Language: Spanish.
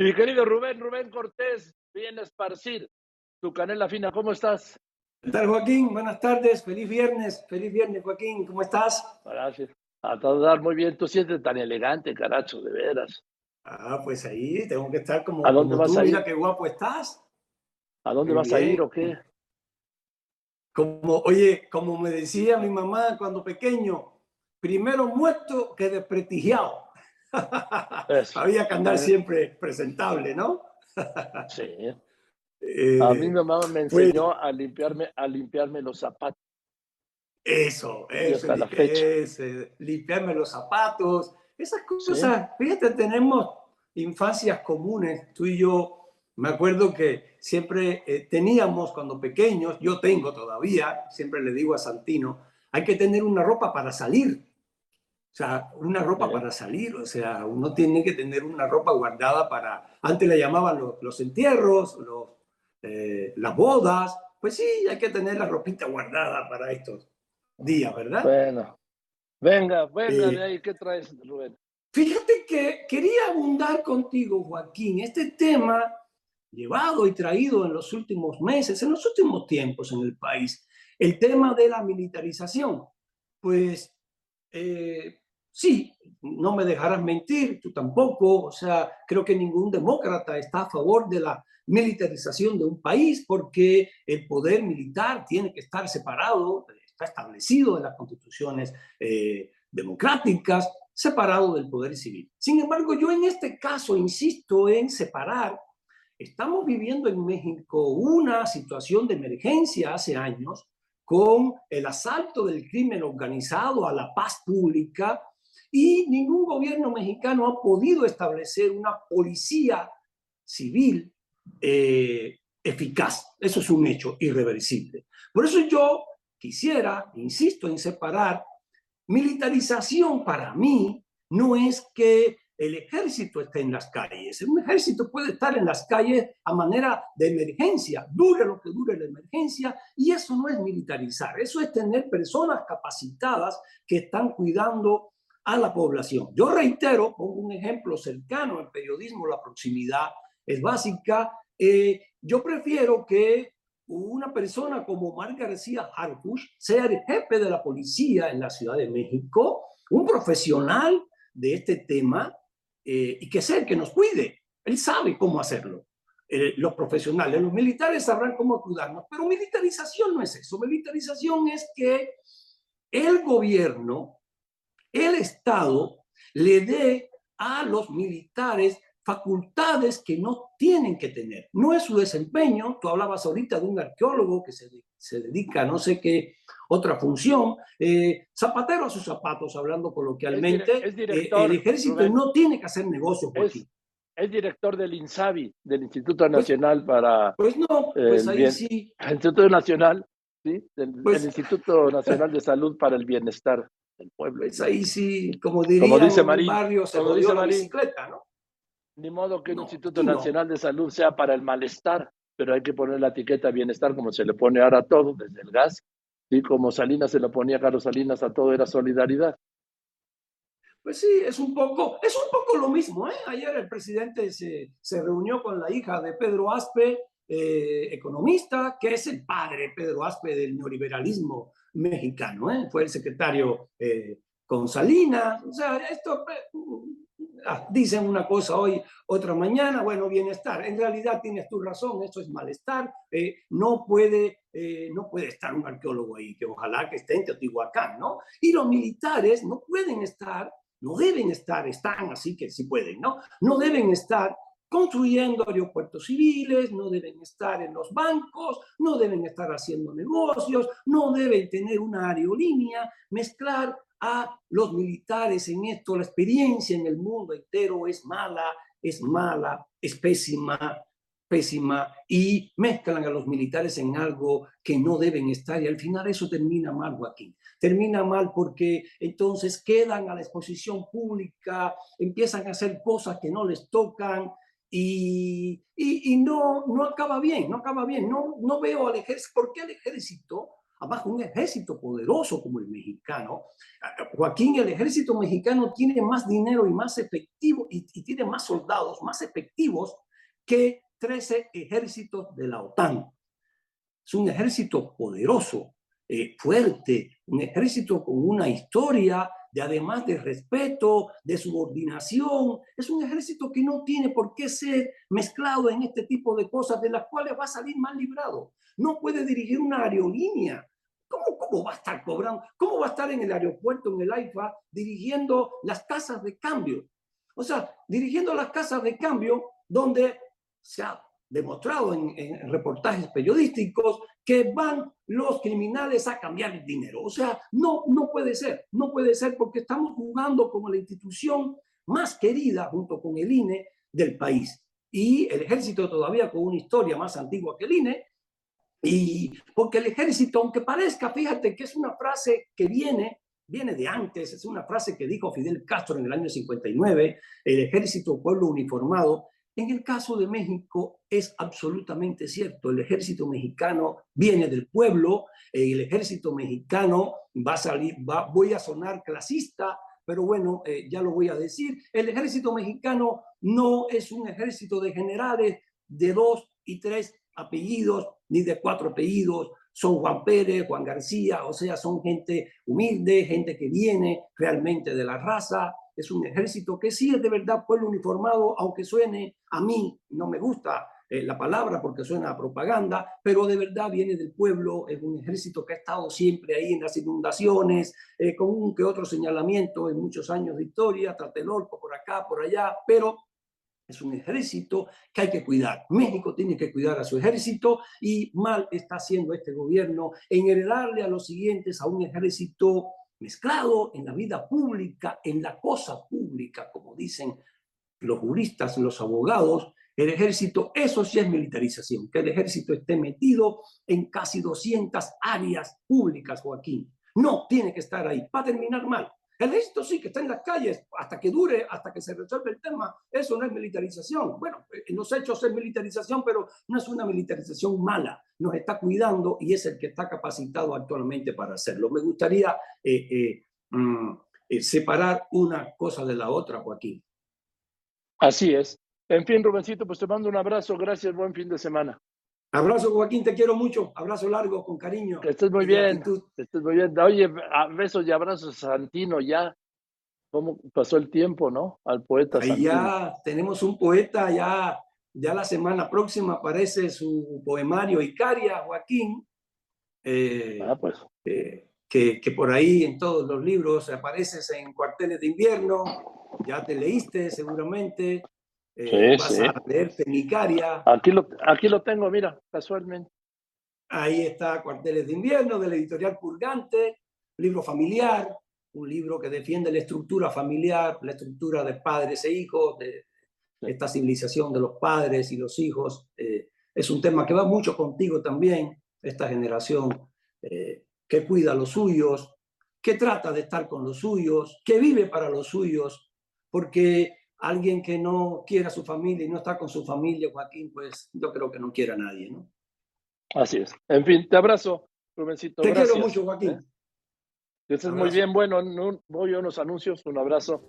Mi querido Rubén, Rubén Cortés, viene a esparcir tu canela fina. ¿Cómo estás? ¿Qué tal, Joaquín? Buenas tardes. Feliz viernes. Feliz viernes, Joaquín. ¿Cómo estás? Gracias. A todo dar muy bien. Tú sientes tan elegante, caracho, de veras. Ah, pues ahí tengo que estar como, ¿A dónde como vas tú. a ir? Mira qué guapo estás. ¿A dónde Muy vas a ir o qué? Como, oye, como me decía mi mamá cuando pequeño, primero muerto que desprestigiado. Eso. Había que andar Eh. siempre presentable, ¿no? Sí. Eh, A mí mi mamá me pues- enseñó a limpiarme, a limpiarme los zapatos. Eso, eso, la fecha. ese, limpiarme los zapatos, esas cosas. Fíjate, tenemos infancias comunes, tú y yo. Me acuerdo que siempre eh, teníamos cuando pequeños, yo tengo todavía, siempre le digo a Santino, hay que tener una ropa para salir. Sea, una ropa para salir, o sea, uno tiene que tener una ropa guardada para, antes le llamaban los, los entierros, los, eh, las bodas, pues sí, hay que tener la ropita guardada para estos días, ¿verdad? Bueno. Venga, venga Eh. de ahí. ¿Qué traes, Rubén? Fíjate que quería abundar contigo, Joaquín, este tema llevado y traído en los últimos meses, en los últimos tiempos en el país, el tema de la militarización. Pues eh, sí, no me dejarás mentir, tú tampoco, o sea, creo que ningún demócrata está a favor de la militarización de un país porque el poder militar tiene que estar separado, está establecido en las constituciones eh, democráticas, separado del poder civil. Sin embargo, yo en este caso insisto en separar. Estamos viviendo en México una situación de emergencia hace años con el asalto del crimen organizado a la paz pública y ningún gobierno mexicano ha podido establecer una policía civil eh, eficaz. Eso es un hecho irreversible. Por eso yo quisiera, insisto, en separar militarización para mí no es que el ejército esté en las calles. Un ejército puede estar en las calles a manera de emergencia, dure lo que dure la emergencia, y eso no es militarizar, eso es tener personas capacitadas que están cuidando a la población. Yo reitero, pongo un ejemplo cercano al periodismo, la proximidad es básica. Eh, yo prefiero que una persona como Omar García Harfuch sea el jefe de la policía en la Ciudad de México, un profesional de este tema eh, y que sea el que nos cuide. Él sabe cómo hacerlo. Eh, los profesionales, los militares sabrán cómo cuidarnos, pero militarización no es eso. Militarización es que el gobierno, el Estado, le dé a los militares facultades que no tienen que tener. No es su desempeño. Tú hablabas ahorita de un arqueólogo que se, se dedica a no sé qué otra función. Eh, zapatero a sus zapatos, hablando coloquialmente. Es, director, eh, el ejército Rubén. no tiene que hacer negocio, Es, Joaquín. es director del INSABI, del Instituto Nacional para Pues no, pues ahí bien. sí. el Instituto Nacional, ¿sí? Del, Pues- el Instituto Nacional de Salud para el Bienestar del Pueblo. Pues ahí sí, como dirían Como dice Marín, el barrio, se como dice la Marín. bicicleta, ¿no? Ni modo que un No, Instituto aquí no. Nacional de Salud sea para el malestar, pero hay que poner la etiqueta bienestar como se le pone ahora a todo, desde el gas, ¿sí? como Salinas se lo ponía Carlos Salinas a todo, era solidaridad. Pues sí, es un poco, es un poco lo mismo. ¿eh? Ayer el presidente se, se reunió con la hija de Pedro Aspe, eh, economista, que es el padre, Pedro Aspe, del neoliberalismo mexicano. ¿eh? Fue el secretario eh. O sea, esto eh, ah, dicen una cosa hoy, otra mañana, bueno, bienestar. En realidad tienes tu razón, eso es malestar. no, puede, no puede estar un arqueólogo ahí, que ojalá que esté en Teotihuacán, ¿no? Y los militares no pueden estar no deben estar, están así que sí pueden, ¿no? No deben estar construyendo aeropuertos civiles, no deben estar en los bancos, no deben estar haciendo negocios, no deben tener una aerolínea, mezclar a los militares en esto, la experiencia en el mundo entero es mala, es mala, es pésima, pésima, y mezclan a los militares en algo que no deben estar, y al final eso termina mal, Joaquín. Termina mal porque entonces quedan a la exposición pública, empiezan a hacer cosas que no les tocan y, y, y no, no acaba bien, no acaba bien. No, no veo al ejército, ¿por qué ejército abajo un ejército poderoso como el mexicano. Joaquín, el ejército mexicano tiene más dinero y más efectivo y, tiene más soldados, más efectivos que 13 ejércitos de la OTAN. Es un ejército poderoso, eh, fuerte, un ejército con una historia de además de respeto, de subordinación. Es un ejército que no tiene por qué ser mezclado en este tipo de cosas de las cuales va a salir mal librado. No puede dirigir una aerolínea. ¿Cómo, ¿Cómo va a estar cobrando? ¿Cómo va a estar en el aeropuerto, en el AIFA, dirigiendo las casas de cambio? O sea, dirigiendo las casas de cambio donde se ha demostrado en, reportajes periodísticos que van los criminales a cambiar el dinero. O sea, no, no puede ser, no puede ser porque estamos jugando como la institución más querida junto con el INE del país. Y el ejército todavía con una historia más antigua que el INE. Y porque el ejército, aunque parezca, fíjate que es una frase que viene viene de antes, es una frase que dijo Fidel Castro en el año 59, el ejército pueblo uniformado, en el caso de México es absolutamente cierto. El ejército mexicano viene del pueblo, el ejército mexicano va a salir, voy a sonar clasista, pero bueno, eh, ya lo voy a decir. El ejército mexicano no es un ejército de generales de dos y tres apellidos, ni de cuatro apellidos. Son Juan Pérez, Juan García, o sea, son gente humilde, gente que viene realmente de la raza, es un ejército que sí es de verdad pueblo uniformado, aunque suene a mí, no me gusta eh, la palabra porque suena a propaganda, pero de verdad viene del pueblo, es un ejército que ha estado siempre ahí en las inundaciones, eh, con un que otro señalamiento en muchos años de historia, Tlatelolco por acá, por allá, pero es un ejército que hay que cuidar. México tiene que cuidar a su ejército y mal está haciendo este gobierno en heredarle a los siguientes a un ejército mezclado en la vida pública, en la cosa pública, como dicen los juristas, los abogados, el ejército, eso sí es militarización, que el ejército esté metido en casi 200 áreas públicas, Joaquín. No tiene que estar ahí, va a terminar mal. El ejército sí que está en las calles hasta que dure, hasta que se resuelva el tema. Eso no es militarización. Bueno, en los hechos es militarización, pero no es una militarización mala. Nos está cuidando y es el que está capacitado actualmente para hacerlo. Me gustaría eh, eh, mm, eh, separar una cosa de la otra, Joaquín. Así es. En fin, Rubencito, pues te mando un abrazo. Gracias. Buen fin de semana. Abrazo, Joaquín, te quiero mucho. Abrazo largo, con cariño. Que estés muy bien. Que estés muy bien. Oye, besos y abrazos Santino ya. ¿Cómo pasó el tiempo, no? Al poeta Ahí ya tenemos un poeta, ya, ya la semana próxima aparece su poemario Icaria, Joaquín. Eh, ah, pues. que, que por ahí en todos los libros apareces en cuarteles de invierno. Ya te leíste seguramente. Eh, vas a leerte Nicaria. Aquí lo, aquí lo tengo, mira, casualmente. Ahí está Cuarteles de Invierno, de la editorial Purgante, libro familiar, un libro que defiende la estructura familiar, la estructura de padres e hijos, de esta civilización de los padres y los hijos. Eh, es un tema que va mucho contigo también, esta generación eh, que cuida a los suyos, que trata de estar con los suyos, que vive para los suyos, porque alguien que no quiera a su familia y no está con su familia, Joaquín, pues yo creo que no quiere a nadie, ¿no? Así es. En fin, te abrazo, Rubencito. Te quiero mucho, Joaquín. ¿Eh? Estés muy bien. Bueno, voy a unos anuncios. Un abrazo.